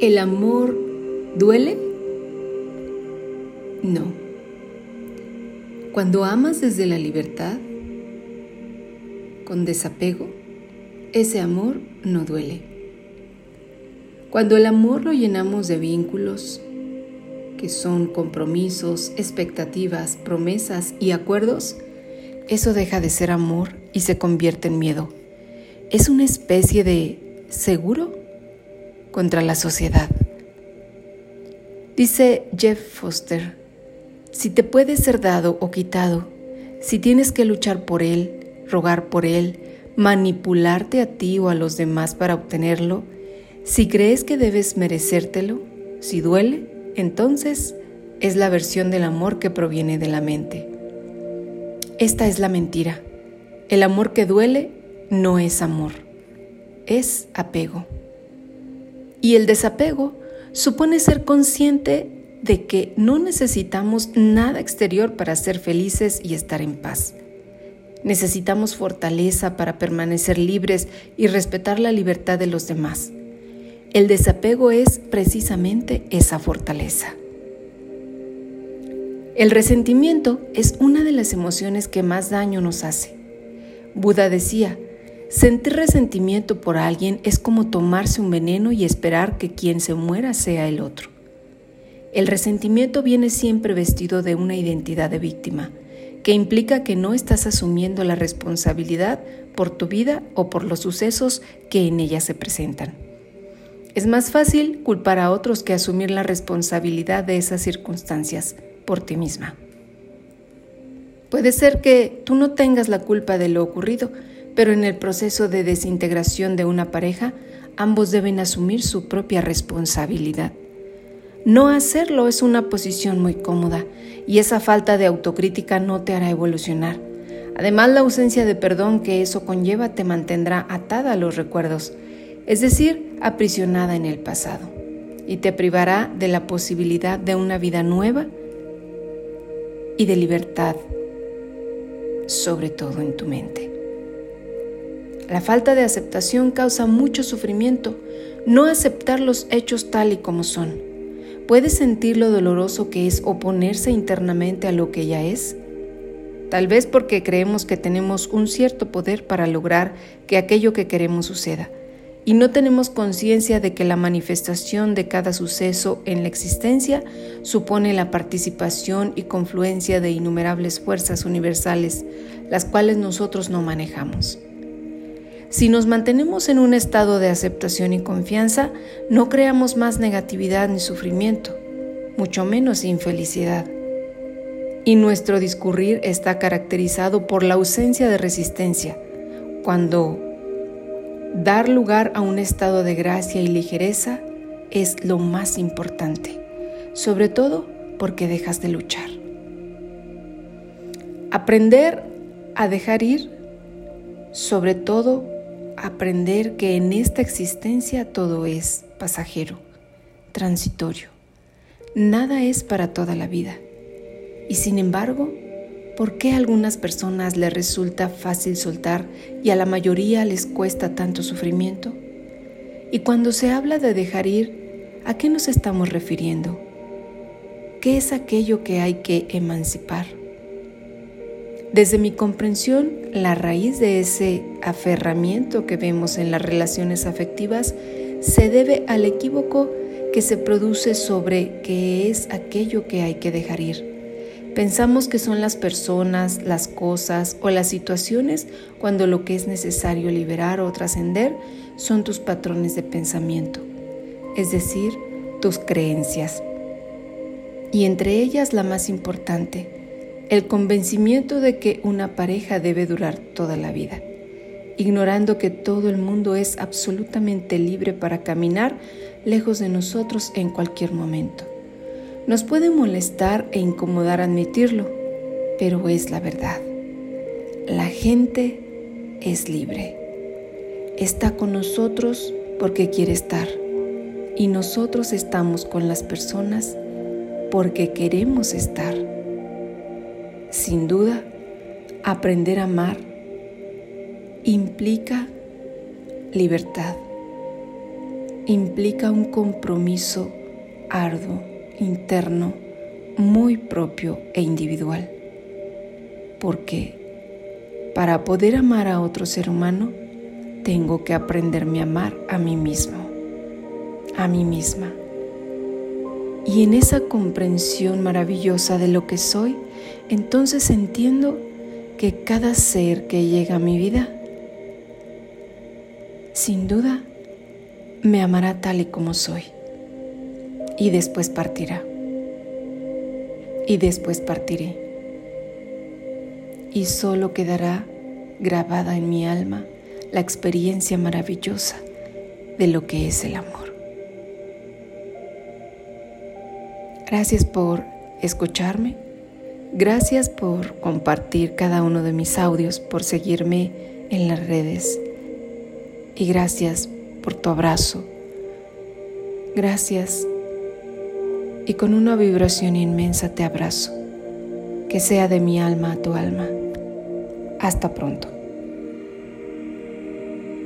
¿El amor duele? No. Cuando amas desde la libertad, con desapego, ese amor no duele. Cuando el amor lo llenamos de vínculos, que son compromisos, expectativas, promesas y acuerdos, eso deja de ser amor y se convierte en miedo. Es una especie de seguro contra la sociedad. Dice Jeff Foster, si te puede ser dado o quitado, si tienes que luchar por él, rogar por él, manipularte a ti o a los demás para obtenerlo, si crees que debes merecértelo, si duele, entonces es la versión del amor que proviene de la mente. Esta es la mentira. El amor que duele no es amor, es apego. Y el desapego supone ser consciente de que no necesitamos nada exterior para ser felices y estar en paz. Necesitamos fortaleza para permanecer libres y respetar la libertad de los demás. El desapego es precisamente esa fortaleza. El resentimiento es una de las emociones que más daño nos hace. Buda decía, Sentir resentimiento por alguien es como tomarse un veneno y esperar que quien se muera sea el otro. El resentimiento viene siempre vestido de una identidad de víctima, que implica que no estás asumiendo la responsabilidad por tu vida o por los sucesos que en ella se presentan. Es más fácil culpar a otros que asumir la responsabilidad de esas circunstancias por ti misma. Puede ser que tú no tengas la culpa de lo ocurrido, pero en el proceso de desintegración de una pareja, ambos deben asumir su propia responsabilidad. No hacerlo es una posición muy cómoda y esa falta de autocrítica no te hará evolucionar. Además, la ausencia de perdón que eso conlleva te mantendrá atada a los recuerdos, es decir, aprisionada en el pasado, y te privará de la posibilidad de una vida nueva y de libertad, sobre todo en tu mente. La falta de aceptación causa mucho sufrimiento, no aceptar los hechos tal y como son. ¿Puedes sentir lo doloroso que es oponerse internamente a lo que ya es? Tal vez porque creemos que tenemos un cierto poder para lograr que aquello que queremos suceda, y no tenemos conciencia de que la manifestación de cada suceso en la existencia supone la participación y confluencia de innumerables fuerzas universales, las cuales nosotros no manejamos. Si nos mantenemos en un estado de aceptación y confianza, no creamos más negatividad ni sufrimiento, mucho menos infelicidad. Y nuestro discurrir está caracterizado por la ausencia de resistencia, cuando dar lugar a un estado de gracia y ligereza es lo más importante, sobre todo porque dejas de luchar. Aprender a dejar ir, sobre todo aprender que en esta existencia todo es pasajero, transitorio. Nada es para toda la vida. Y sin embargo, ¿por qué a algunas personas les resulta fácil soltar y a la mayoría les cuesta tanto sufrimiento? Y cuando se habla de dejar ir, ¿a qué nos estamos refiriendo? ¿Qué es aquello que hay que emancipar? Desde mi comprensión, la raíz de ese aferramiento que vemos en las relaciones afectivas se debe al equívoco que se produce sobre qué es aquello que hay que dejar ir. Pensamos que son las personas, las cosas o las situaciones cuando lo que es necesario liberar o trascender son tus patrones de pensamiento, es decir, tus creencias. Y entre ellas la más importante, el convencimiento de que una pareja debe durar toda la vida, ignorando que todo el mundo es absolutamente libre para caminar lejos de nosotros en cualquier momento. Nos puede molestar e incomodar admitirlo, pero es la verdad. La gente es libre. Está con nosotros porque quiere estar y nosotros estamos con las personas porque queremos estar. Sin duda, aprender a amar implica libertad implica un compromiso arduo, interno, muy propio e individual. Porque para poder amar a otro ser humano, tengo que aprenderme a amar a mí mismo, a mí misma. Y en esa comprensión maravillosa de lo que soy, entonces entiendo que cada ser que llega a mi vida, sin duda, me amará tal y como soy. Y después partirá. Y después partiré. Y solo quedará grabada en mi alma la experiencia maravillosa de lo que es el amor. Gracias por escucharme. Gracias por compartir cada uno de mis audios, por seguirme en las redes. Y gracias por tu abrazo. Gracias. Y con una vibración inmensa te abrazo. Que sea de mi alma a tu alma. Hasta pronto.